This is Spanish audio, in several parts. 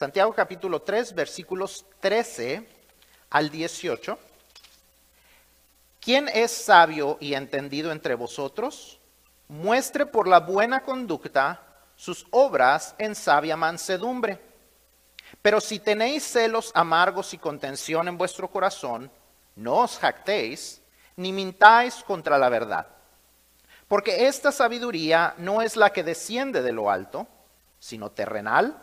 Santiago capítulo 3, versículos 13 al 18. ¿Quién es sabio y entendido entre vosotros? Muestre por la buena conducta sus obras en sabia mansedumbre. Pero si tenéis celos amargos y contención en vuestro corazón, no os jactéis, ni mintáis contra la verdad. Porque esta sabiduría no es la que desciende de lo alto, sino terrenal,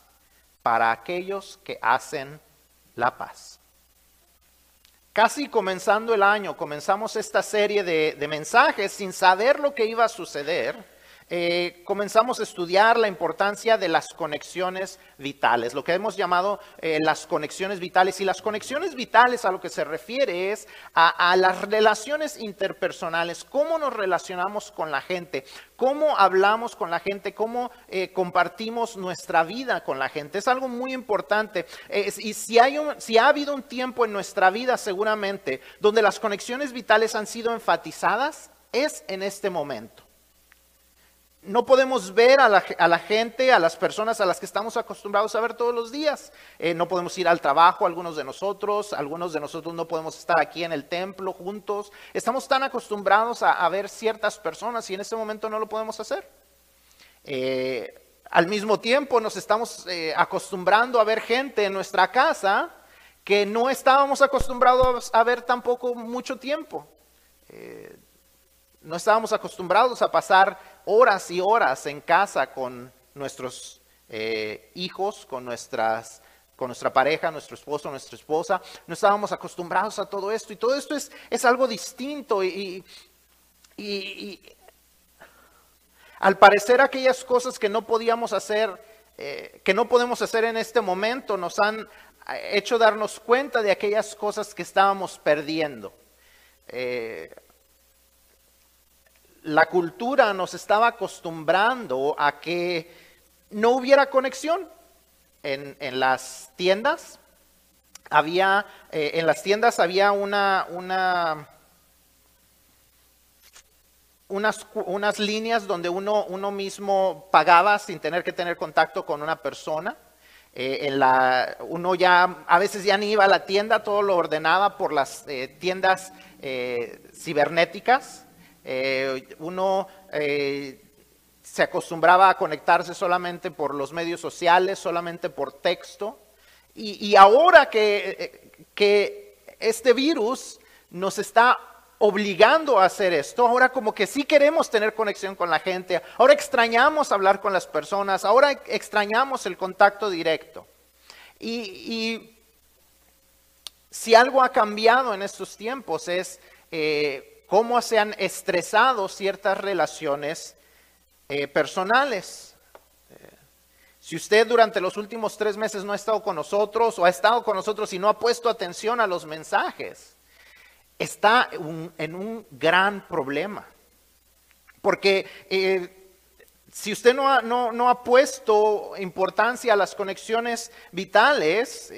para aquellos que hacen la paz. Casi comenzando el año, comenzamos esta serie de, mensajes sin saber lo que iba a suceder eh, comenzamos a estudiar la importancia de las conexiones vitales, lo que hemos llamado eh, las conexiones vitales. Y las conexiones vitales a lo que se refiere es a, las relaciones interpersonales, cómo nos relacionamos con la gente, cómo hablamos con la gente, cómo eh, compartimos nuestra vida con la gente. Es algo muy importante. y si, hay si ha habido un tiempo en nuestra vida seguramente donde las conexiones vitales han sido enfatizadas, es en este momento no podemos ver a la, gente, a las personas a las que estamos acostumbrados a ver todos los días. Eh, no podemos ir al trabajo, algunos de nosotros, algunos de nosotros no podemos estar aquí en el templo juntos. Estamos tan acostumbrados a, ver ciertas personas y en este momento no lo podemos hacer. Eh, al mismo tiempo nos estamos eh, acostumbrando a ver gente en nuestra casa que no estábamos acostumbrados a ver tampoco mucho tiempo. No estábamos acostumbrados a pasar horas y horas en casa con nuestros eh, hijos, con, nuestras, con nuestra pareja, nuestro esposo, nuestra esposa. No estábamos acostumbrados a todo esto. Y todo esto es, es algo distinto. Y, al parecer aquellas cosas que no podíamos hacer, eh, que no podemos hacer en este momento, nos han eh, hecho darnos cuenta de aquellas cosas que estábamos perdiendo la cultura nos estaba acostumbrando a que no hubiera conexión en, las tiendas. Había, eh, en las tiendas había una, una unas, unas, líneas donde uno, uno, mismo pagaba sin tener que tener contacto con una persona. Eh, en la, uno ya a veces ya ni iba a la tienda, todo lo ordenaba por las eh, tiendas cibernéticas. Eh, uno eh, se acostumbraba a conectarse solamente por los medios sociales, solamente por texto. Y, ahora eh, que este virus nos está obligando a hacer esto. Ahora como que sí queremos tener conexión con la gente. Ahora extrañamos hablar con las personas. Ahora extrañamos el contacto directo. Y, si algo ha cambiado en estos tiempos es cómo se han estresado ciertas relaciones eh, personales. Eh, si usted durante los últimos tres meses no ha estado con nosotros o ha estado con nosotros y no ha puesto atención a los mensajes, está en un gran problema. Porque eh, si usted no ha, no ha, puesto importancia a las conexiones vitales,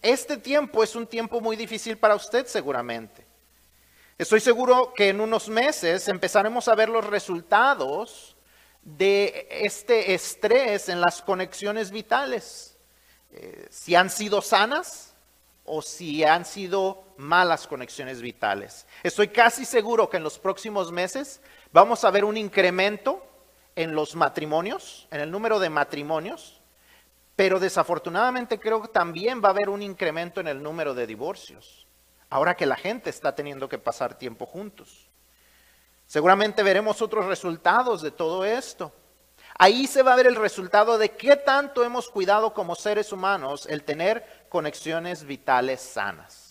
este tiempo es un tiempo muy difícil para usted seguramente. Estoy seguro que en unos meses empezaremos a ver los resultados de este estrés en las conexiones vitales. Eh, si han sido sanas o si han sido malas conexiones vitales. Estoy casi seguro que en los próximos meses vamos a ver un incremento en los matrimonios, en el número de matrimonios, pero desafortunadamente creo que también va a haber un incremento en el número de divorcios ahora que la gente está teniendo que pasar tiempo juntos. Seguramente veremos otros resultados de todo esto. Ahí se va a ver el resultado de qué tanto hemos cuidado como seres humanos el tener conexiones vitales sanas.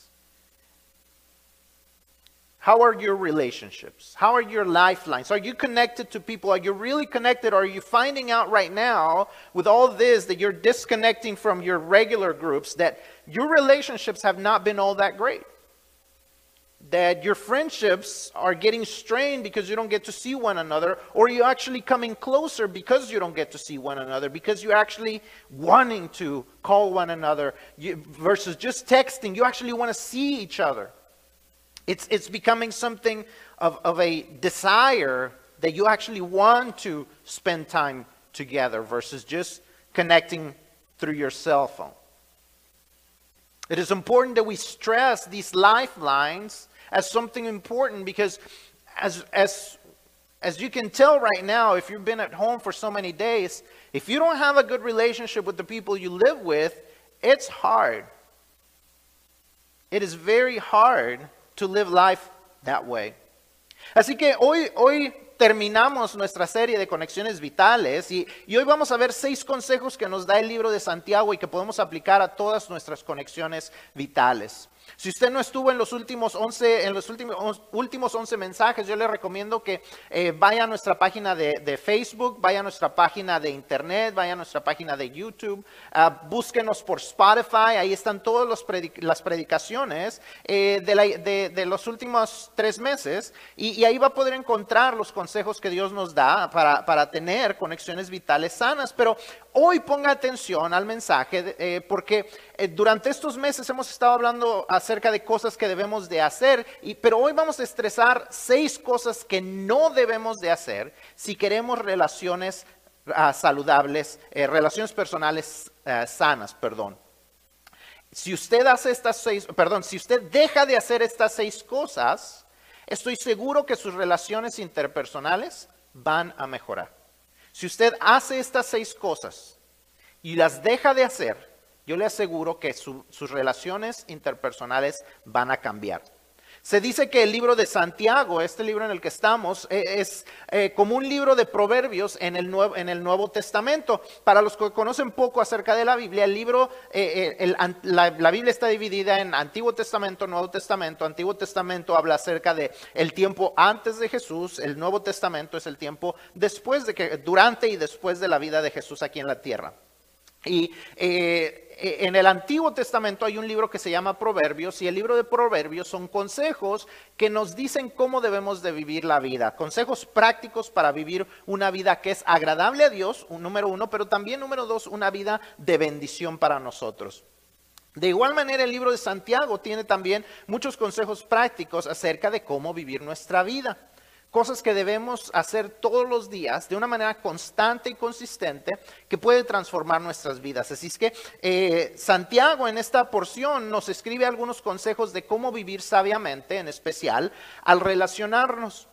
How are your relationships? How are your lifelines? Are you connected to people? Are you really connected? Are you finding out right now with all this that you're disconnecting from your regular groups, that your relationships have not been all that great? That your friendships are getting strained because you don't get to see one another, or you're actually coming closer because you don't get to see one another, because you're actually wanting to call one another you, versus just texting. You actually want to see each other. It's, it's becoming something of, of a desire that you actually want to spend time together versus just connecting through your cell phone. It is important that we stress these lifelines as something important because as, as, as you can tell right now, if you've been at home for so many days, if you don't have a good relationship with the people you live with, it's hard. It is very hard to live life that way. Así que hoy, hoy terminamos nuestra serie de conexiones vitales y, hoy vamos a ver seis consejos que nos da el libro de Santiago y que podemos aplicar a todas nuestras conexiones vitales. Si usted no estuvo en los últimos 11, en los últimos, últimos 11 mensajes, yo le recomiendo que eh, vaya a nuestra página de, Facebook, vaya a nuestra página de Internet, vaya a nuestra página de YouTube, uh, búsquenos por Spotify, ahí están todas las predicaciones eh, de, de, los últimos tres meses y, ahí va a poder encontrar los consejos que Dios nos da para, para tener conexiones vitales sanas. Pero hoy ponga atención al mensaje eh, porque eh, durante estos meses hemos estado hablando acerca de cosas que debemos de hacer, y, pero hoy vamos a estresar seis cosas que no debemos de hacer si queremos relaciones ah, saludables, eh, relaciones personales sanas, perdón. Si usted hace estas seis, perdón, si usted deja de hacer estas seis cosas, estoy seguro que sus relaciones interpersonales van a mejorar. Si usted hace estas seis cosas y las deja de hacer, yo le aseguro que sus relaciones interpersonales van a cambiar. Se dice que el libro de Santiago, este libro en el que estamos, e, es eh, como un libro de proverbios en el, Nuevo, en el Nuevo Testamento. Para los que conocen poco acerca de la Biblia, el libro, eh, eh, la, Biblia está dividida en Antiguo Testamento, Nuevo Testamento. Antiguo Testamento habla acerca de el tiempo antes de Jesús, el Nuevo Testamento es el tiempo después de que, durante y después de la vida de Jesús aquí en la tierra. Y eh, en el Antiguo Testamento hay un libro que se llama Proverbios y el libro de Proverbios son consejos que nos dicen cómo debemos de vivir la vida, consejos prácticos para vivir una vida que es agradable a Dios, un número uno, pero también número dos, una vida de bendición para nosotros. De igual manera, el libro de Santiago tiene también muchos consejos prácticos acerca de cómo vivir nuestra vida cosas que debemos hacer todos los días de una manera constante y consistente que puede transformar nuestras vidas. Así es que eh, Santiago en esta porción nos escribe algunos consejos de cómo vivir sabiamente, en especial al relacionarnos.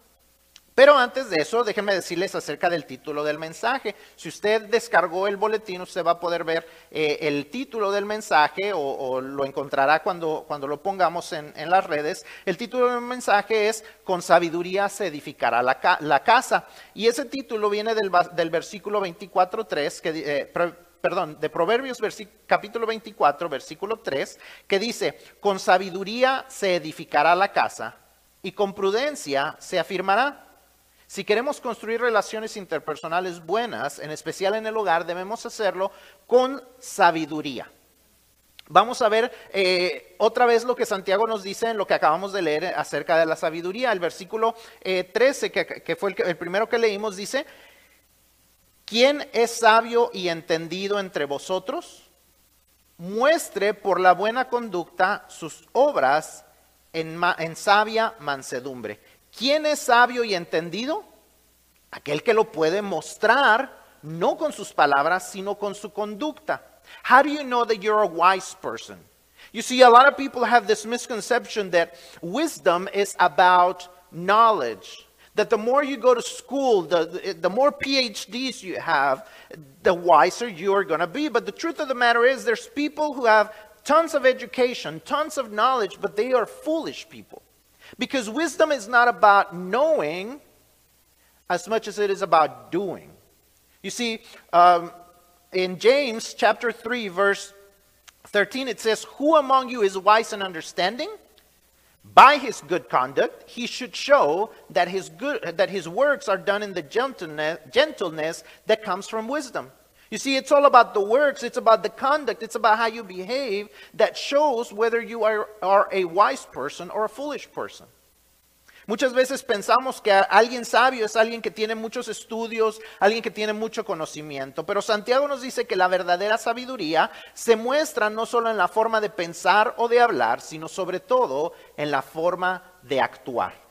Pero antes de eso, déjenme decirles acerca del título del mensaje. Si usted descargó el boletín, usted va a poder ver eh, el título del mensaje o, lo encontrará cuando, cuando lo pongamos en, las redes. El título del mensaje es Con sabiduría se edificará la, casa. Y ese título viene del, versículo 24.3, que... Eh, perdón, de Proverbios capítulo 24, versículo 3, que dice, con sabiduría se edificará la casa y con prudencia se afirmará. Si queremos construir relaciones interpersonales buenas, en especial en el hogar, debemos hacerlo con sabiduría. Vamos a ver eh, otra vez lo que Santiago nos dice en lo que acabamos de leer acerca de la sabiduría. El versículo 13, eh, que, fue el, el primero que leímos, dice, ¿quién es sabio y entendido entre vosotros? Muestre por la buena conducta sus obras en sabia mansedumbre. ¿Quién es sabio y entendido? Aquel que lo puede mostrar, no con sus palabras, sino con su conducta. How do you know that you're a wise person? You see, a lot of people have this misconception that wisdom is about knowledge. That the more you go to school, the, the more PhDs you have, the wiser you are going to be. But the truth of the matter is, there's people who have tons of education, tons of knowledge, but they are foolish people. Because wisdom is not about knowing as much as it is about doing. You see, um, in James chapter 3, verse 13, it says, Who among you is wise and understanding? By his good conduct, he should show that his, good, that his works are done in the gentleness, gentleness that comes from wisdom. You see, it's all about the works, it's about the conduct, it's about how you behave that shows whether you are, are a wise person or a foolish person. Muchas veces pensamos que alguien sabio es alguien que tiene muchos estudios, alguien que tiene mucho conocimiento, pero Santiago nos dice que la verdadera sabiduría se muestra no solo en la forma de pensar o de hablar, sino sobre todo en la forma de actuar.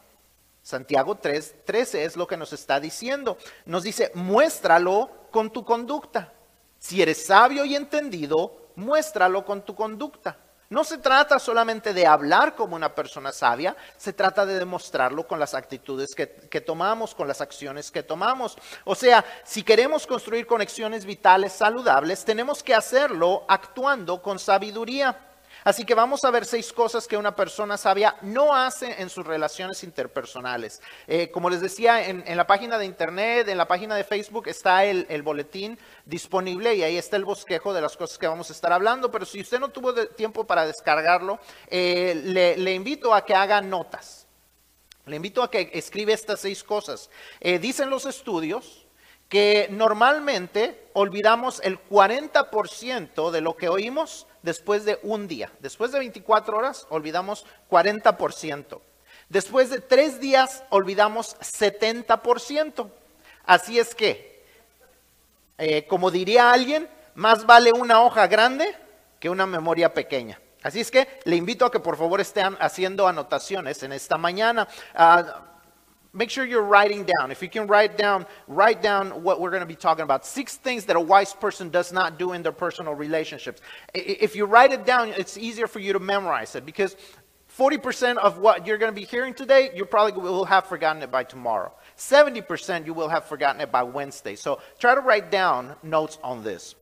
Santiago 3, 13 es lo que nos está diciendo. Nos dice, muéstralo con tu conducta. Si eres sabio y entendido, muéstralo con tu conducta. No se trata solamente de hablar como una persona sabia, se trata de demostrarlo con las actitudes que, tomamos, con las acciones que tomamos. O sea, si queremos construir conexiones vitales saludables, tenemos que hacerlo actuando con sabiduría. Así que vamos a ver seis cosas que una persona sabia no hace en sus relaciones interpersonales. Eh, como les decía, en, la página de internet, en la página de Facebook está el, boletín disponible y ahí está el bosquejo de las cosas que vamos a estar hablando. Pero si usted no tuvo tiempo para descargarlo, eh, le, invito a que haga notas. Le invito a que escriba estas seis cosas. Eh, dicen los estudios que normalmente olvidamos el 40% de lo que oímos después de un día. Después de 24 horas olvidamos 40%. Después de tres días olvidamos 70%. Así es que, eh, como diría alguien, más vale una hoja grande que una memoria pequeña. Así es que le invito a que por favor estén haciendo anotaciones en esta mañana. Ah, make sure you're writing down. If you can write down, write down what we're going to be talking about. Six things that a wise person does not do in their personal relationships. If you write it down, it's easier for you to memorize it because 40% of what you're going to be hearing today, you probably will have forgotten it by tomorrow. 70% you will have forgotten it by Wednesday. So try to write down notes on this.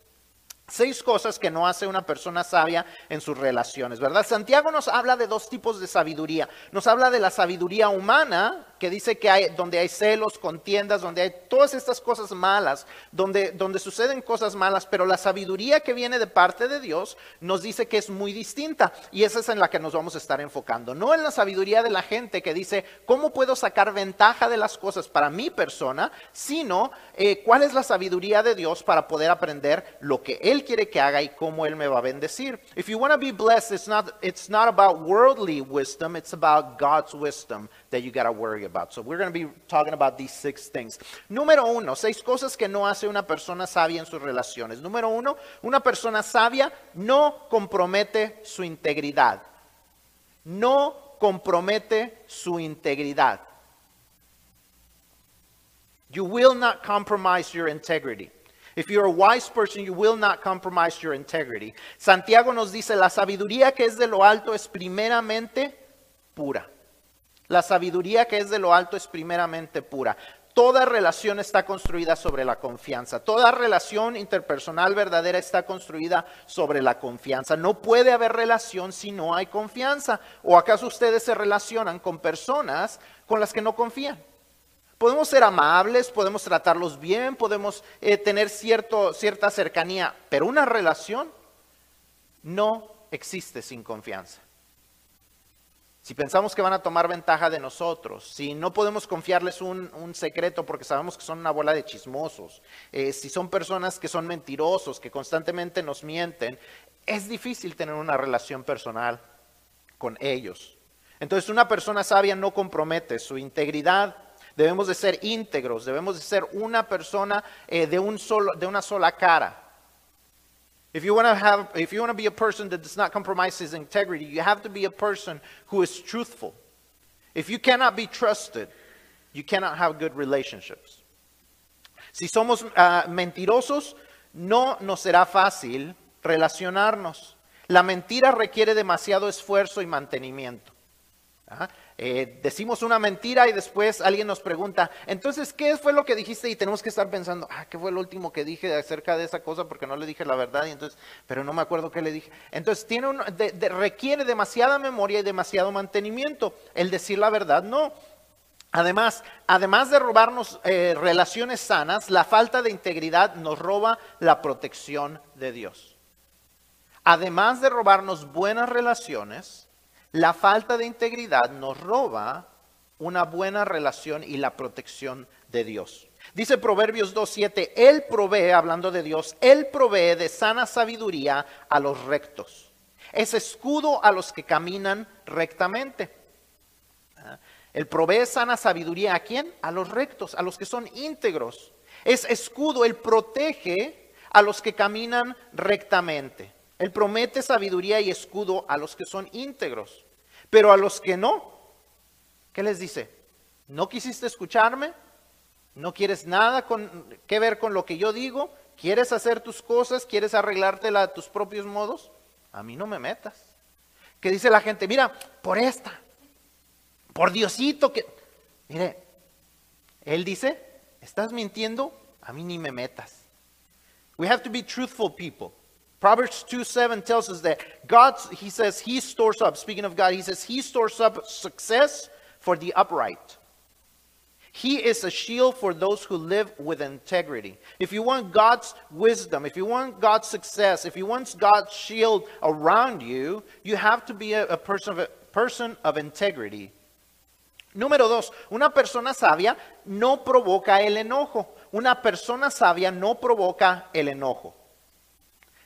Seis cosas que no hace una persona sabia en sus relaciones, ¿verdad? Santiago nos habla de dos tipos de sabiduría. Nos habla de la sabiduría humana, que dice que hay, donde hay celos, contiendas, donde hay todas estas cosas malas, donde, donde suceden cosas malas, pero la sabiduría que viene de parte de Dios nos dice que es muy distinta y esa es en la que nos vamos a estar enfocando. No en la sabiduría de la gente que dice, ¿cómo puedo sacar ventaja de las cosas para mi persona? Sino, eh, ¿cuál es la sabiduría de Dios para poder aprender lo que Él quiere que haga y cómo Él me va a bendecir? If you want to be blessed, it's not, it's not about worldly wisdom, it's about God's wisdom that you got to worry about. So we're going to be talking about these six things. Número uno, seis cosas que no hace una persona sabia en sus relaciones. Número uno, una persona sabia no compromete su integridad. No compromete su integridad. You will not compromise your integrity. If you're a wise person, you will not compromise your integrity. Santiago nos dice, la sabiduría que es de lo alto es primeramente pura. La sabiduría que es de lo alto es primeramente pura. Toda relación está construida sobre la confianza. Toda relación interpersonal verdadera está construida sobre la confianza. No puede haber relación si no hay confianza. ¿O acaso ustedes se relacionan con personas con las que no confían? Podemos ser amables, podemos tratarlos bien, podemos eh, tener cierto, cierta cercanía, pero una relación no existe sin confianza. Si pensamos que van a tomar ventaja de nosotros, si no podemos confiarles un, secreto porque sabemos que son una bola de chismosos, eh, si son personas que son mentirosos, que constantemente nos mienten, es difícil tener una relación personal con ellos. Entonces una persona sabia no compromete su integridad. Debemos de ser íntegros, debemos de ser una persona eh, de, un solo, de una sola cara. If you want to have, if you want be a person that does not compromise his integrity, you have to be a person who is truthful. If you cannot be trusted, you cannot have good relationships. Si somos uh, mentirosos, no nos será fácil relacionarnos. La mentira requiere demasiado esfuerzo y mantenimiento. ¿Ah? Eh, decimos una mentira y después alguien nos pregunta, entonces, ¿qué fue lo que dijiste? Y tenemos que estar pensando, ah, ¿qué fue lo último que dije acerca de esa cosa? Porque no le dije la verdad, y entonces, pero no me acuerdo qué le dije. Entonces, tiene un, requiere demasiada memoria y demasiado mantenimiento. El decir la verdad, no. Además, además de robarnos eh, relaciones sanas, la falta de integridad nos roba la protección de Dios. Además de robarnos buenas relaciones, La falta de integridad nos roba una buena relación y la protección de Dios. Dice Proverbios 2.7, Él provee, hablando de Dios, Él provee de sana sabiduría a los rectos. Es escudo a los que caminan rectamente. Ah, Él provee sana sabiduría a quién? A los rectos, a los que son íntegros. Es escudo, Él protege a los que caminan rectamente. Él promete sabiduría y escudo a los que son íntegros. Pero a los que no, ¿qué les dice? ¿No quisiste escucharme? ¿No quieres nada con, que ver con lo que yo digo? ¿Quieres hacer tus cosas? ¿Quieres arreglártela a tus propios modos? A mí no me metas. Que dice la gente, mira, por esta, por Diosito que... Mire, él dice, estás mintiendo, a mí ni me metas. We have to be truthful people. Proverbs 2 7 tells us that God, he says, he stores up, speaking of God, he says, he stores up success for the upright. He is a shield for those who live with integrity. If you want God's wisdom, if you want God's success, if you want God's shield around you, you have to be a, a person, of, a person of integrity. Número dos, una persona sabia no provoca el enojo. Una persona sabia no provoca el enojo.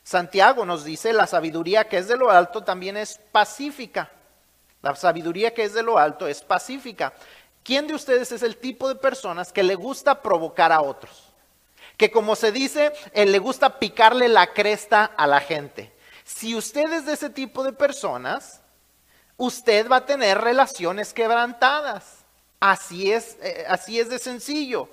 Santiago nos dice, la sabiduría que es de lo alto también es pacífica. La sabiduría que es de lo alto es pacífica. ¿Quién de ustedes es el tipo de personas que le gusta provocar a otros? Que como se dice, eh, le gusta picarle la cresta a la gente. Si usted es de ese tipo de personas, usted va a tener relaciones quebrantadas. Así es, eh, así es de sencillo.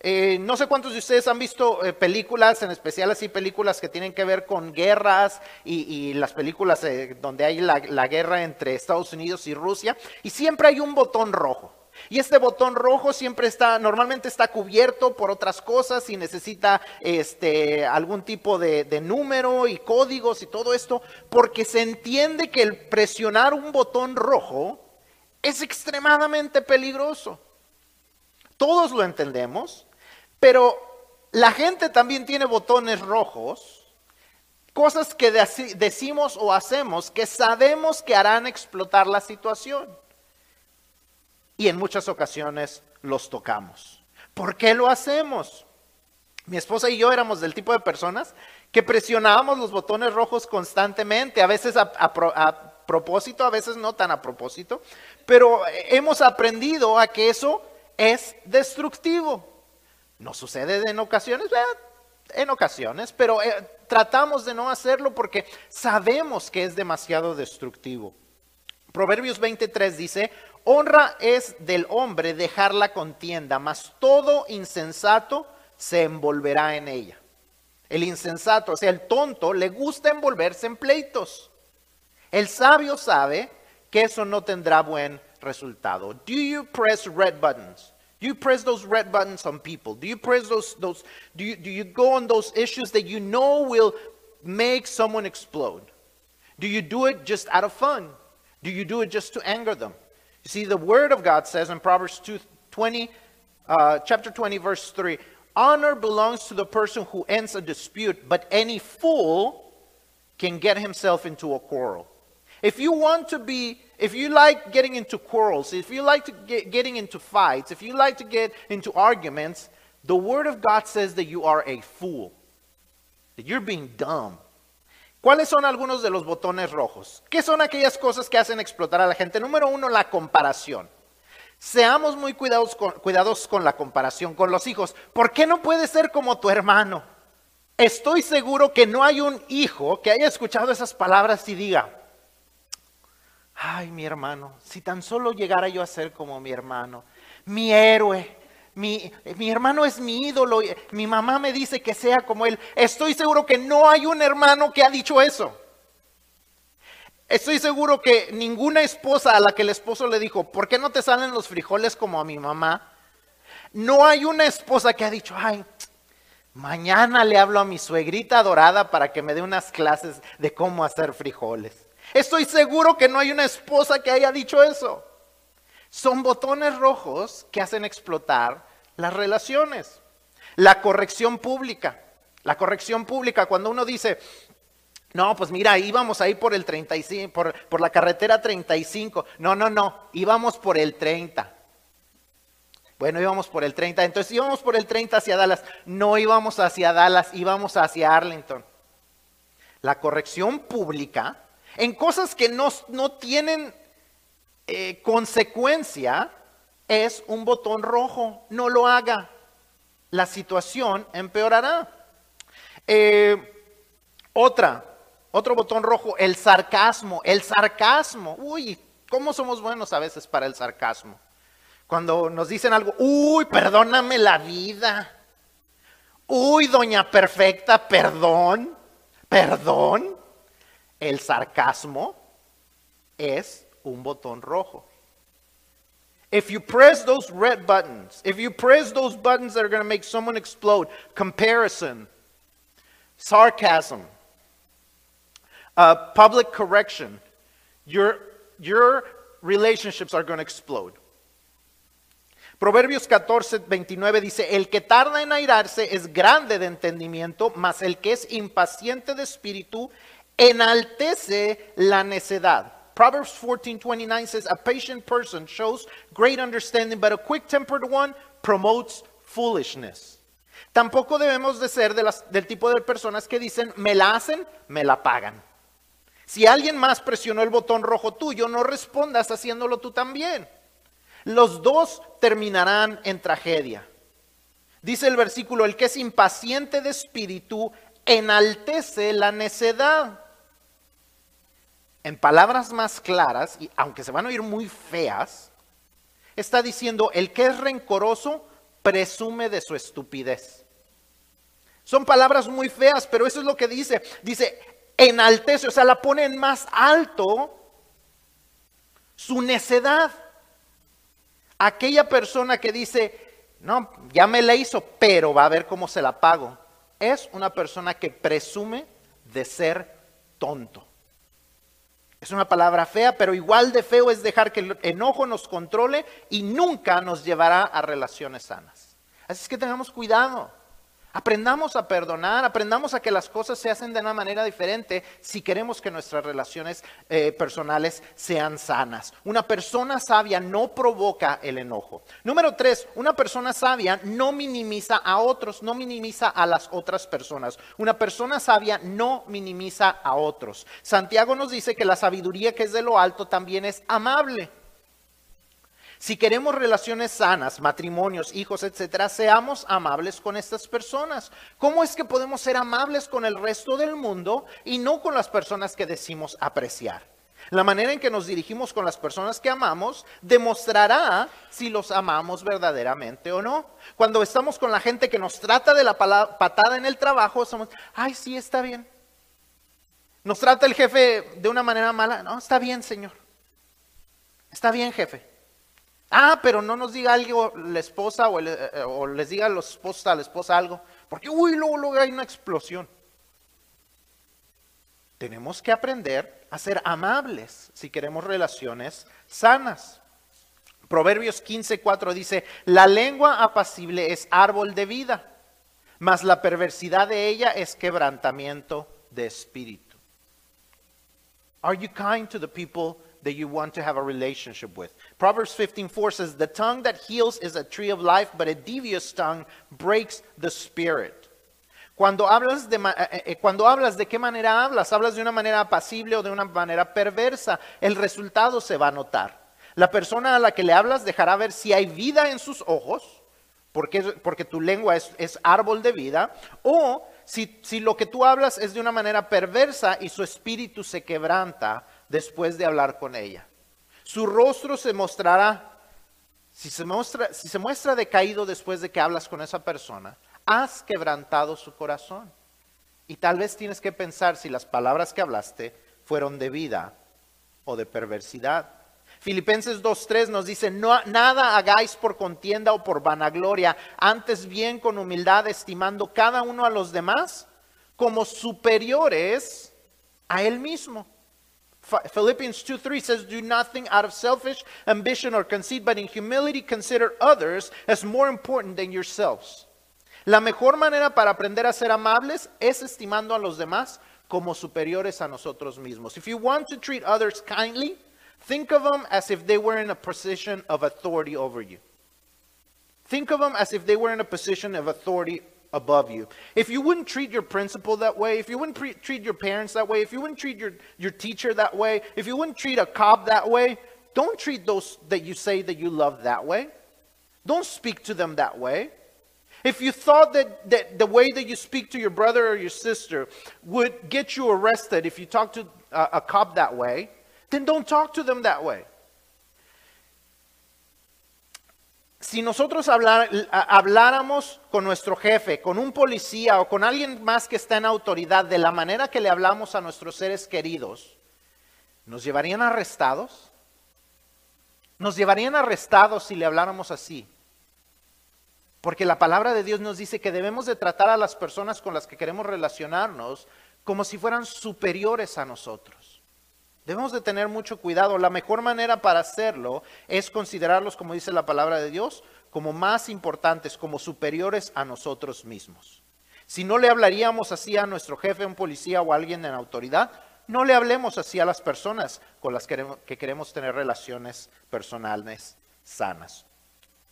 Eh, no sé cuántos de ustedes han visto eh, películas, en especial así películas que tienen que ver con guerras y, las películas eh, donde hay la, guerra entre Estados Unidos y Rusia, y siempre hay un botón rojo. Y este botón rojo siempre está, normalmente está cubierto por otras cosas y necesita este, algún tipo de número y códigos y todo esto, porque se entiende que el presionar un botón rojo es extremadamente peligroso. Todos lo entendemos, pero la gente también tiene botones rojos, cosas que deci- decimos o hacemos que sabemos que harán explotar la situación. Y en muchas ocasiones los tocamos. ¿Por qué lo hacemos? Mi esposa y yo éramos del tipo de personas que presionábamos los botones rojos constantemente, a veces a, a propósito, a veces no tan a propósito, pero hemos aprendido a que eso es destructivo. No sucede en ocasiones, ¿verdad? en ocasiones, pero eh, tratamos de no hacerlo porque sabemos que es demasiado destructivo. Proverbios 23 dice, honra es del hombre dejar la contienda, mas todo insensato se envolverá en ella. El insensato, o sea, el tonto, le gusta envolverse en pleitos. El sabio sabe que eso no tendrá buen resultado. Do you press red buttons? Do you press those red buttons on people? Do you press those those do you do you go on those issues that you know will make someone explode? Do you do it just out of fun? Do you do it just to anger them? You see, the word of God says in Proverbs 2, 20, uh, chapter 20, verse 3, honor belongs to the person who ends a dispute, but any fool can get himself into a quarrel. If you want to be, if you like getting into quarrels, if you like getting into fights, if you like to get into arguments, the Word of God says that you are a fool, that you're being dumb. ¿Cuáles son algunos de los botones rojos? ¿Qué son aquellas cosas que hacen explotar a la gente? Número uno, la comparación. Seamos muy cuidados con, cuidadosos con la comparación con los hijos. ¿Por qué no puedes ser como tu hermano? Estoy seguro que no hay un hijo que haya escuchado esas palabras y diga, ay mi hermano, si tan solo llegara yo a ser como mi hermano, mi héroe, mi, mi hermano es mi ídolo, mi mamá me dice que sea como él. Estoy seguro que no hay un hermano que ha dicho eso. Estoy seguro que ninguna esposa a la que el esposo le dijo, ¿por qué no te salen los frijoles como a mi mamá? No hay una esposa que ha dicho, ay, mañana le hablo a mi suegrita dorada para que me dé unas clases de cómo hacer frijoles. Estoy seguro que no hay una esposa que haya dicho eso. Son botones rojos que hacen explotar las relaciones. La corrección pública. La corrección pública, cuando uno dice, No, pues mira, íbamos ahí por el 35, por, por la carretera 35. No, no, no, íbamos por el 30. Bueno, íbamos por el 30. Entonces íbamos por el 30 hacia Dallas. No íbamos hacia Dallas, íbamos hacia Arlington. La corrección pública en cosas que no, no tienen eh, consecuencia es un botón rojo. No lo haga. La situación empeorará. Eh, otra, otro botón rojo, el sarcasmo. El sarcasmo. Uy, ¿cómo somos buenos a veces para el sarcasmo? Cuando nos dicen algo, uy, perdóname la vida. Uy, doña perfecta, perdón, perdón. El sarcasmo es un botón rojo. If you press those red buttons, if you press those buttons that are going to make someone explode, comparison, sarcasm, uh, public correction, your, your relationships are going to explode. Proverbios 14, 29 dice, el que tarda en airarse es grande de entendimiento, mas el que es impaciente de espíritu enaltece la necedad. Proverbs 14, 29 says, a patient person shows great understanding, but a quick-tempered one promotes foolishness. Tampoco debemos de ser de las, del tipo de personas que dicen, me la hacen, me la pagan. Si alguien más presionó el botón rojo tuyo, no respondas haciéndolo tú también. Los dos terminarán en tragedia. Dice el versículo, el que es impaciente de espíritu enaltece la necedad. En palabras más claras, y aunque se van a oír muy feas, está diciendo, el que es rencoroso presume de su estupidez. Son palabras muy feas, pero eso es lo que dice. Dice, enaltece, o sea, la pone en más alto su necedad. Aquella persona que dice, no, ya me la hizo, pero va a ver cómo se la pago, es una persona que presume de ser tonto. Es una palabra fea, pero igual de feo es dejar que el enojo nos controle y nunca nos llevará a relaciones sanas. Así es que tengamos cuidado. Aprendamos a perdonar, aprendamos a que las cosas se hacen de una manera diferente si queremos que nuestras relaciones eh, personales sean sanas. Una persona sabia no provoca el enojo. Número tres, una persona sabia no minimiza a otros, no minimiza a las otras personas. Una persona sabia no minimiza a otros. Santiago nos dice que la sabiduría que es de lo alto también es amable. Si queremos relaciones sanas, matrimonios, hijos, etcétera, seamos amables con estas personas. ¿Cómo es que podemos ser amables con el resto del mundo y no con las personas que decimos apreciar? La manera en que nos dirigimos con las personas que amamos demostrará si los amamos verdaderamente o no. Cuando estamos con la gente que nos trata de la patada en el trabajo, somos, ay, sí, está bien. Nos trata el jefe de una manera mala, no, está bien, señor. Está bien, jefe. Ah, pero no nos diga algo la esposa o, eh, les diga a los esposos a la esposa algo, porque uy, luego, luego hay una explosión. Tenemos que aprender a ser amables si queremos relaciones sanas. Proverbios 15:4 dice, la lengua apacible es árbol de vida, mas la perversidad de ella es quebrantamiento de espíritu. Are you kind to the people that you want to have a relationship with. Proverbs 15:4 says, "The tongue that heals is a tree of life, but a devious tongue breaks the spirit." Cuando hablas, de, eh, eh, cuando hablas, ¿de qué manera hablas? ¿Hablas de una manera apacible o de una manera perversa? El resultado se va a notar. La persona a la que le hablas dejará ver si hay vida en sus ojos, porque, porque tu lengua es, es árbol de vida, o si, si lo que tú hablas es de una manera perversa y su espíritu se quebranta después de hablar con ella. Su rostro se mostrará, si se muestra, si se muestra decaído después de que hablas con esa persona, has quebrantado su corazón. Y tal vez tienes que pensar si las palabras que hablaste fueron de vida o de perversidad. Filipenses 2.3 nos dice, no, nada hagáis por contienda o por vanagloria, antes bien con humildad, estimando cada uno a los demás como superiores a él mismo. Philippians 2 3 says, Do nothing out of selfish ambition or conceit, but in humility consider others as more important than yourselves. La mejor manera para aprender a ser amables es estimando a los demás como superiores a nosotros mismos. If you want to treat others kindly, think of them as if they were in a position of authority over you. Think of them as if they were in a position of authority above you. If you wouldn't treat your principal that way, if you wouldn't pre- treat your parents that way, if you wouldn't treat your, your teacher that way, if you wouldn't treat a cop that way, don't treat those that you say that you love that way. Don't speak to them that way. If you thought that, that the way that you speak to your brother or your sister would get you arrested if you talk to a, a cop that way, then don't talk to them that way. Si nosotros habláramos con nuestro jefe, con un policía o con alguien más que está en autoridad de la manera que le hablamos a nuestros seres queridos, ¿nos llevarían arrestados? Nos llevarían arrestados si le habláramos así. Porque la palabra de Dios nos dice que debemos de tratar a las personas con las que queremos relacionarnos como si fueran superiores a nosotros. Debemos de tener mucho cuidado. La mejor manera para hacerlo es considerarlos, como dice la palabra de Dios, como más importantes, como superiores a nosotros mismos. Si no le hablaríamos así a nuestro jefe, un policía o alguien en autoridad, no le hablemos así a las personas con las que queremos tener relaciones personales sanas.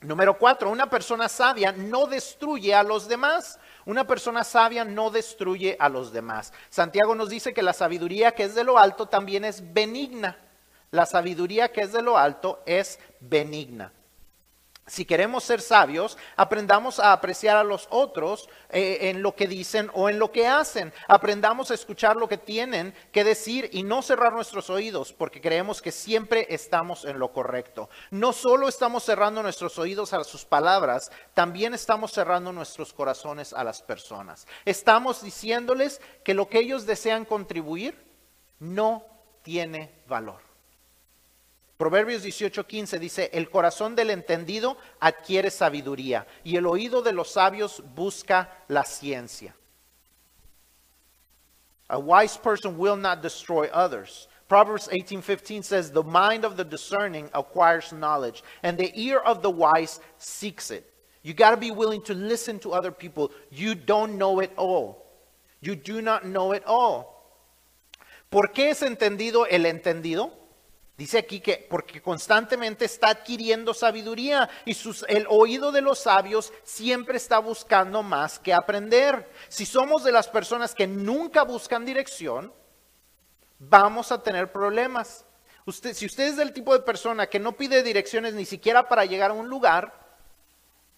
Número cuatro, una persona sabia no destruye a los demás. Una persona sabia no destruye a los demás. Santiago nos dice que la sabiduría que es de lo alto también es benigna. La sabiduría que es de lo alto es benigna. Si queremos ser sabios, aprendamos a apreciar a los otros eh, en lo que dicen o en lo que hacen. Aprendamos a escuchar lo que tienen que decir y no cerrar nuestros oídos porque creemos que siempre estamos en lo correcto. No solo estamos cerrando nuestros oídos a sus palabras, también estamos cerrando nuestros corazones a las personas. Estamos diciéndoles que lo que ellos desean contribuir no tiene valor. Proverbios 18:15 dice, el corazón del entendido adquiere sabiduría y el oído de los sabios busca la ciencia. A wise person will not destroy others. Proverbs 18:15 says, the mind of the discerning acquires knowledge and the ear of the wise seeks it. You got to be willing to listen to other people. You don't know it all. You do not know it all. ¿Por qué es entendido el entendido? Dice aquí que porque constantemente está adquiriendo sabiduría y el oído de los sabios siempre está buscando más que aprender. Si somos de las personas que nunca buscan dirección, vamos a tener problemas. Usted, si usted es del tipo de persona que no pide direcciones ni siquiera para llegar a un lugar,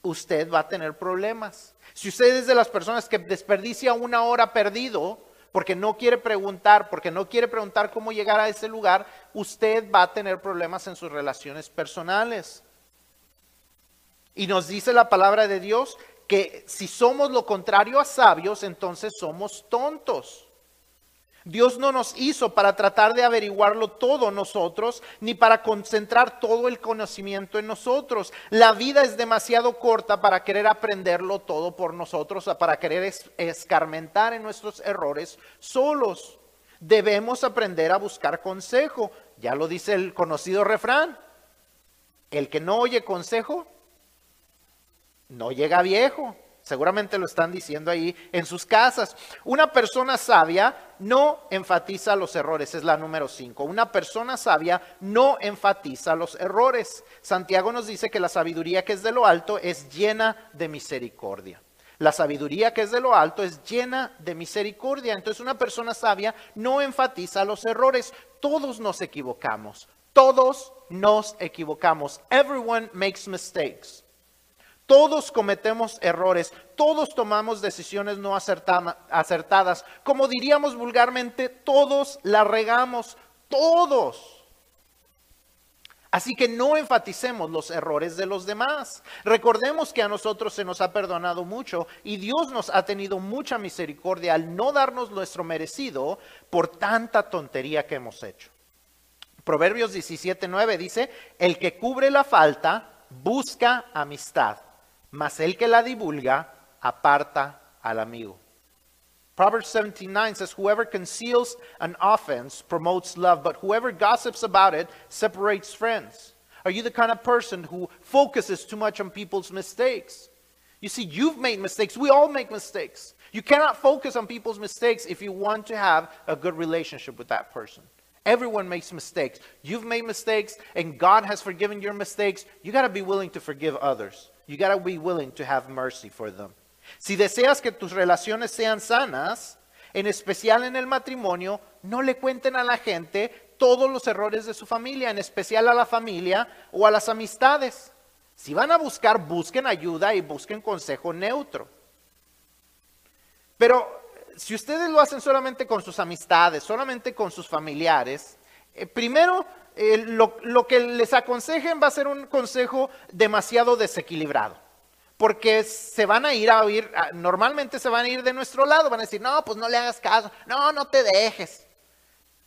usted va a tener problemas. Si usted es de las personas que desperdicia una hora perdido, porque no quiere preguntar, porque no quiere preguntar cómo llegar a ese lugar, usted va a tener problemas en sus relaciones personales. Y nos dice la palabra de Dios que si somos lo contrario a sabios, entonces somos tontos. Dios no nos hizo para tratar de averiguarlo todo nosotros, ni para concentrar todo el conocimiento en nosotros. La vida es demasiado corta para querer aprenderlo todo por nosotros, para querer escarmentar en nuestros errores solos. Debemos aprender a buscar consejo. Ya lo dice el conocido refrán. El que no oye consejo, no llega viejo. Seguramente lo están diciendo ahí en sus casas. Una persona sabia no enfatiza los errores, es la número 5. Una persona sabia no enfatiza los errores. Santiago nos dice que la sabiduría que es de lo alto es llena de misericordia. La sabiduría que es de lo alto es llena de misericordia. Entonces una persona sabia no enfatiza los errores. Todos nos equivocamos. Todos nos equivocamos. Everyone makes mistakes. Todos cometemos errores, todos tomamos decisiones no acertadas. Como diríamos vulgarmente, todos la regamos, todos. Así que no enfaticemos los errores de los demás. Recordemos que a nosotros se nos ha perdonado mucho y Dios nos ha tenido mucha misericordia al no darnos nuestro merecido por tanta tontería que hemos hecho. Proverbios 17:9 dice, el que cubre la falta busca amistad mas el que la divulga aparta al amigo. Proverbs 79 says, Whoever conceals an offense promotes love, but whoever gossips about it separates friends. Are you the kind of person who focuses too much on people's mistakes? You see, you've made mistakes. We all make mistakes. You cannot focus on people's mistakes if you want to have a good relationship with that person. Everyone makes mistakes. You've made mistakes, and God has forgiven your mistakes. You got to be willing to forgive others. You got to be willing to have mercy for them. Si deseas que tus relaciones sean sanas, en especial en el matrimonio, no le cuenten a la gente todos los errores de su familia, en especial a la familia o a las amistades. Si van a buscar, busquen ayuda y busquen consejo neutro. Pero si ustedes lo hacen solamente con sus amistades, solamente con sus familiares, eh, primero lo, lo, que les aconsejen va a ser un consejo demasiado desequilibrado. Porque se van a ir a oír, normalmente se van a ir de nuestro lado, van a decir, no, pues no le hagas caso, no, no te dejes.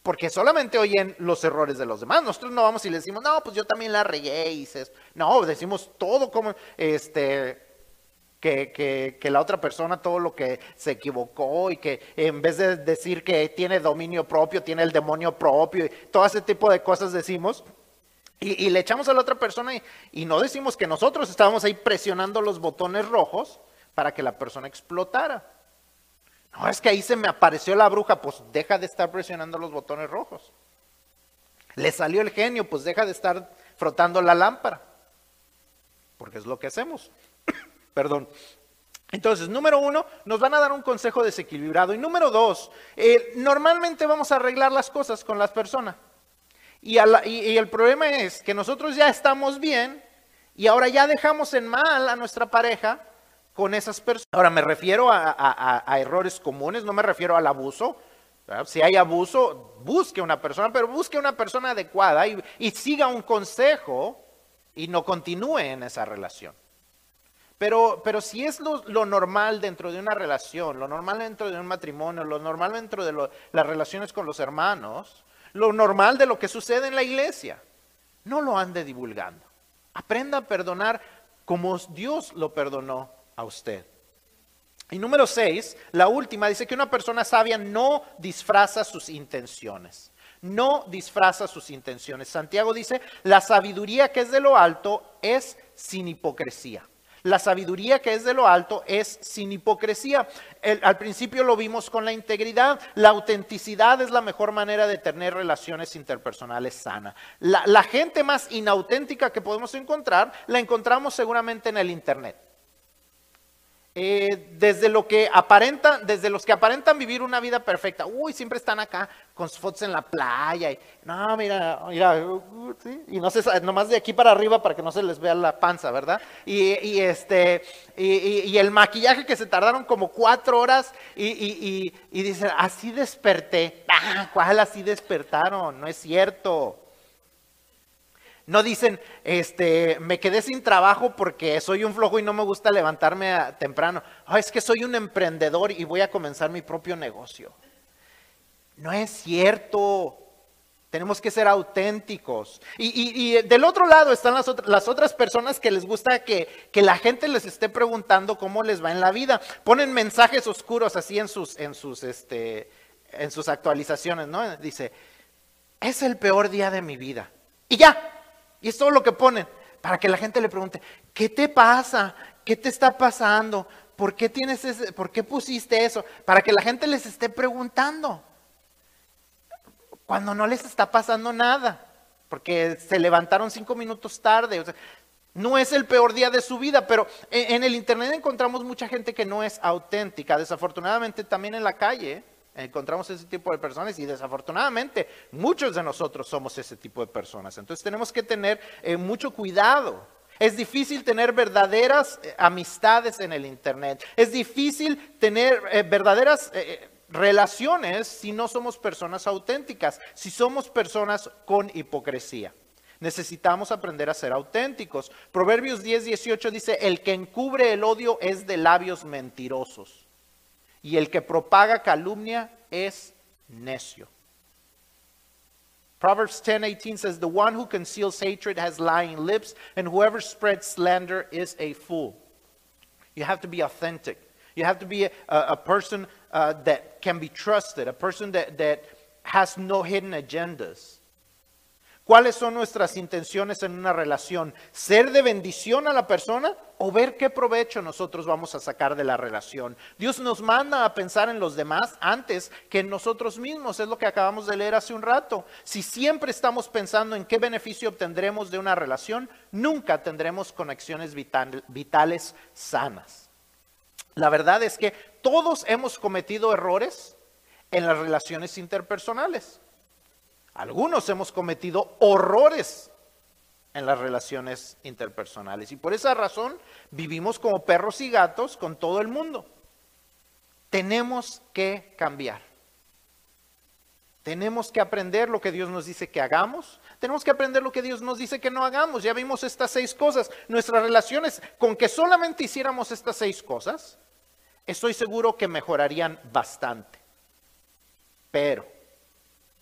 Porque solamente oyen los errores de los demás. Nosotros no vamos y le decimos, no, pues yo también la regué y No, decimos todo como, este, que, la otra persona todo lo que se equivocó y que en vez de decir que tiene dominio propio, tiene el demonio propio, y todo ese tipo de cosas decimos. Y, le echamos a la otra persona y, y, no decimos que nosotros estábamos ahí presionando los botones rojos para que la persona explotara. No, es que ahí se me apareció la bruja, pues deja de estar presionando los botones rojos. Le salió el genio, pues deja de estar frotando la lámpara. Porque es lo que hacemos. Perdón. Entonces, número uno, nos van a dar un consejo desequilibrado. Y número dos, eh, normalmente vamos a arreglar las cosas con las personas. Y, y, el problema es que nosotros ya estamos bien y ahora ya dejamos en mal a nuestra pareja con esas personas. Ahora me refiero a, errores comunes, no me refiero al abuso. Si hay abuso, busque una persona, pero busque una persona adecuada y, y siga un consejo y no continúe en esa relación. Pero, pero si es lo, normal dentro de una relación, lo normal dentro de un matrimonio, lo normal dentro de las relaciones con los hermanos, lo normal de lo que sucede en la iglesia, no lo ande divulgando. Aprenda a perdonar como Dios lo perdonó a usted. Y número seis, la última, dice que una persona sabia no disfraza sus intenciones. No disfraza sus intenciones. Santiago dice, la sabiduría que es de lo alto es sin hipocresía. La sabiduría que es de lo alto es sin hipocresía. al principio lo vimos con la integridad. La autenticidad es la mejor manera de tener relaciones interpersonales sanas. La, la gente más inauténtica que podemos encontrar la encontramos seguramente en el Internet. Eh, desde lo que aparentan, desde los que aparentan vivir una vida perfecta, uy, siempre están acá con sus fotos en la playa, y no, mira, mira, uh, y no sé, nomás de aquí para arriba para que no se les vea la panza, ¿verdad? Y, este, y, el maquillaje que se tardaron como cuatro horas, y, y dicen, así desperté, ah, ¿cuál así despertaron? No es cierto. No dicen, este, me quedé sin trabajo porque soy un flojo y no me gusta levantarme temprano. es que soy un emprendedor y voy a comenzar mi propio negocio. No es cierto. Tenemos que ser auténticos. Y, del otro lado están las, las, otras personas que les gusta que, que, la gente les esté preguntando cómo les va en la vida. Ponen mensajes oscuros así en sus, en sus, este, en sus actualizaciones, ¿no? Dice, es el peor día de mi vida. Y ya, y es todo lo que ponen, para que la gente le pregunte, ¿qué te pasa? ¿Qué te está pasando? ¿Por qué tienes ese, por qué pusiste eso? Para que la gente les esté preguntando. Cuando no les está pasando nada, porque se levantaron cinco minutos tarde. no es el peor día de su vida, pero en el Internet encontramos mucha gente que no es auténtica. Desafortunadamente también en la calle encontramos ese tipo de personas y desafortunadamente muchos de nosotros somos ese tipo de personas. Entonces tenemos que tener eh, mucho cuidado. Es difícil tener verdaderas eh, amistades en el Internet. Es difícil tener eh, verdaderas relaciones si no somos personas auténticas, si somos personas con hipocresía. Necesitamos aprender a ser auténticos. Proverbios 10, 18 dice, el que encubre el odio es de labios mentirosos y el que propaga calumnia es necio. Proverbs 10:18 says, The one who conceals hatred has lying lips, and whoever spreads slander is a fool. You have to be authentic. You have to be a, a person uh, that can be trusted, a person that, that has no hidden agendas. ¿Cuáles son nuestras intenciones en una relación? ¿Ser de bendición a la persona o ver qué provecho nosotros vamos a sacar de la relación? Dios nos manda a pensar en los demás antes que en nosotros mismos, es lo que acabamos de leer hace un rato. Si siempre estamos pensando en qué beneficio obtendremos de una relación, nunca tendremos conexiones vitales sanas. La verdad es que todos hemos cometido errores en las relaciones interpersonales. Algunos hemos cometido horrores en las relaciones interpersonales y por esa razón vivimos como perros y gatos con todo el mundo. Tenemos que cambiar. Tenemos que aprender lo que Dios nos dice que hagamos. Tenemos que aprender lo que Dios nos dice que no hagamos. Ya vimos estas seis cosas. Nuestras relaciones, con que solamente hiciéramos estas seis cosas, estoy seguro que mejorarían bastante. Pero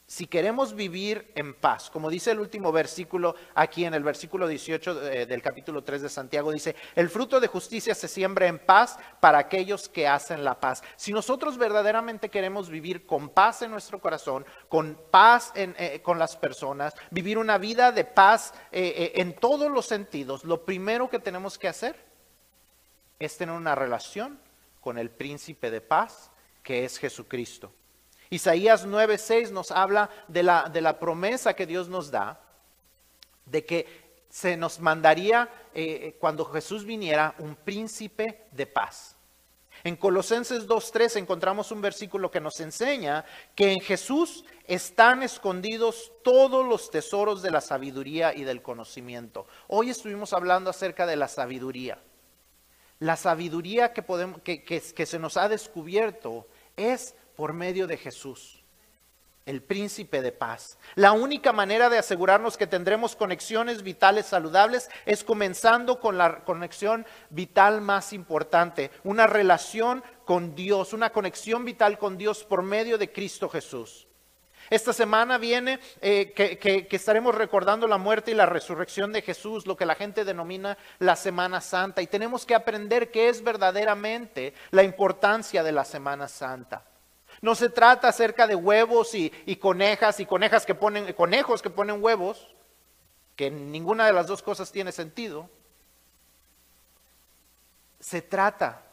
si queremos vivir en paz, como dice el último versículo aquí en el versículo 18 eh, del capítulo 3 de Santiago, dice, el fruto de justicia se siembra en paz para aquellos que hacen la paz. Si nosotros verdaderamente queremos vivir con paz en nuestro corazón, con paz eh, con las personas, vivir una vida de paz eh, en todos los sentidos, lo primero que tenemos que hacer es tener una relación con el príncipe de paz, que es Jesucristo. Isaías 9:6 nos habla de la, de la, promesa que Dios nos da, de que se nos mandaría eh, cuando Jesús viniera un príncipe de paz. En Colosenses 2.3 encontramos un versículo que nos enseña que en Jesús están escondidos todos los tesoros de la sabiduría y del conocimiento. Hoy estuvimos hablando acerca de la sabiduría. La sabiduría que, podemos, que, que se nos ha descubierto es por medio de Jesús, el príncipe de paz. La única manera de asegurarnos que tendremos conexiones vitales saludables es comenzando con la conexión vital más importante, una relación con Dios, una conexión vital con Dios por medio de Cristo Jesús. Esta semana viene eh, que, que, estaremos recordando la muerte y la resurrección de Jesús, lo que la gente denomina la Semana Santa, y tenemos que aprender qué es verdaderamente la importancia de la Semana Santa. No se trata acerca de huevos y, conejas y conejas que ponen, conejos que ponen huevos, que ninguna de las dos cosas tiene sentido. Se trata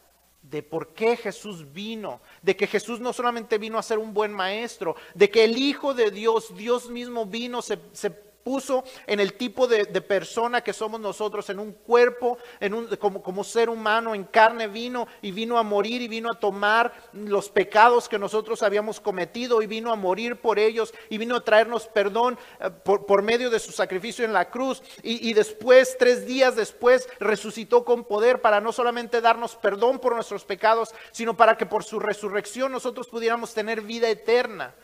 de por qué Jesús vino, de que Jesús no solamente vino a ser un buen maestro, de que el Hijo de Dios, Dios mismo vino, se, se puso en el tipo de, persona que somos nosotros, en un cuerpo, en un, como, como, ser humano, en carne vino y vino a morir y vino a tomar los pecados que nosotros habíamos cometido y vino a morir por ellos y vino a traernos perdón eh, por, medio de su sacrificio en la cruz y, y después, tres días después, resucitó con poder para no solamente darnos perdón por nuestros pecados, sino para que por su resurrección nosotros pudiéramos tener vida eterna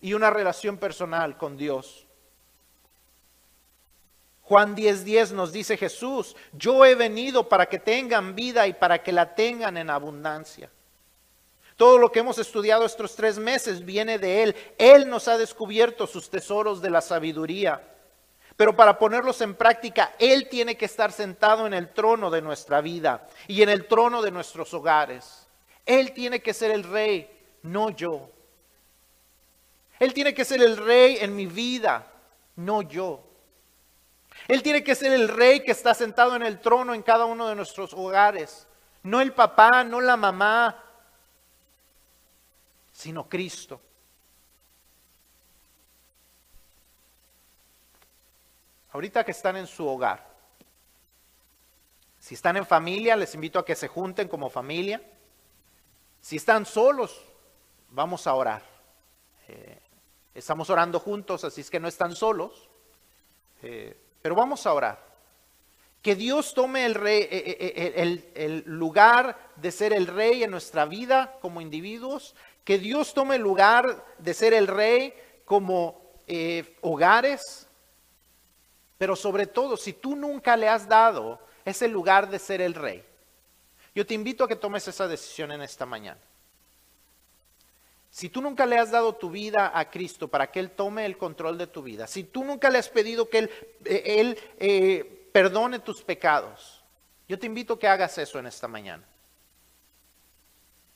y una relación personal con Dios. Juan 10:10 nos dice Jesús, yo he venido para que tengan vida y para que la tengan en abundancia. Todo lo que hemos estudiado estos tres meses viene de Él. Él nos ha descubierto sus tesoros de la sabiduría. Pero para ponerlos en práctica, Él tiene que estar sentado en el trono de nuestra vida y en el trono de nuestros hogares. Él tiene que ser el rey, no yo. Él tiene que ser el rey en mi vida, no yo. Él tiene que ser el rey que está sentado en el trono en cada uno de nuestros hogares. No el papá, no la mamá, sino Cristo. Ahorita que están en su hogar, si están en familia, les invito a que se junten como familia. Si están solos, vamos a orar. Eh, estamos orando juntos, así es que no están solos. Eh, pero vamos a orar. Que Dios tome el, rey, eh, eh, eh, el, lugar de ser el rey en nuestra vida como individuos. Que Dios tome el lugar de ser el rey como hogares. Pero sobre todo, si tú nunca le has dado ese lugar de ser el rey, yo te invito a que tomes esa decisión en esta mañana. Si tú nunca le has dado tu vida a Cristo para que Él tome el control de tu vida, si tú nunca le has pedido que Él, eh, él eh, perdone tus pecados, yo te invito a que hagas eso en esta mañana.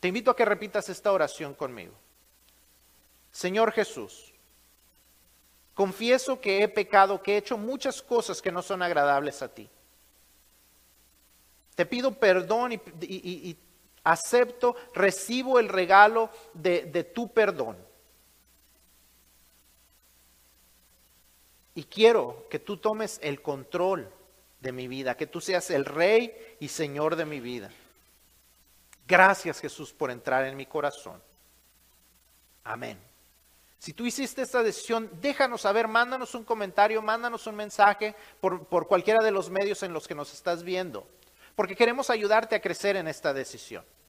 Te invito a que repitas esta oración conmigo. Señor Jesús, Confieso que he pecado, que he hecho muchas cosas que no son agradables a ti. Te pido perdón y, acepto, recibo el regalo de, de tu perdón. Y quiero que tú tomes el control de mi vida, que tú seas el rey y señor de mi vida. Gracias Jesús por entrar en mi corazón. Amén. Si tú hiciste esta decisión, déjanos saber, mándanos un comentario, mándanos un mensaje por, por cualquiera de los medios en los que nos estás viendo, porque queremos ayudarte a crecer en esta decisión.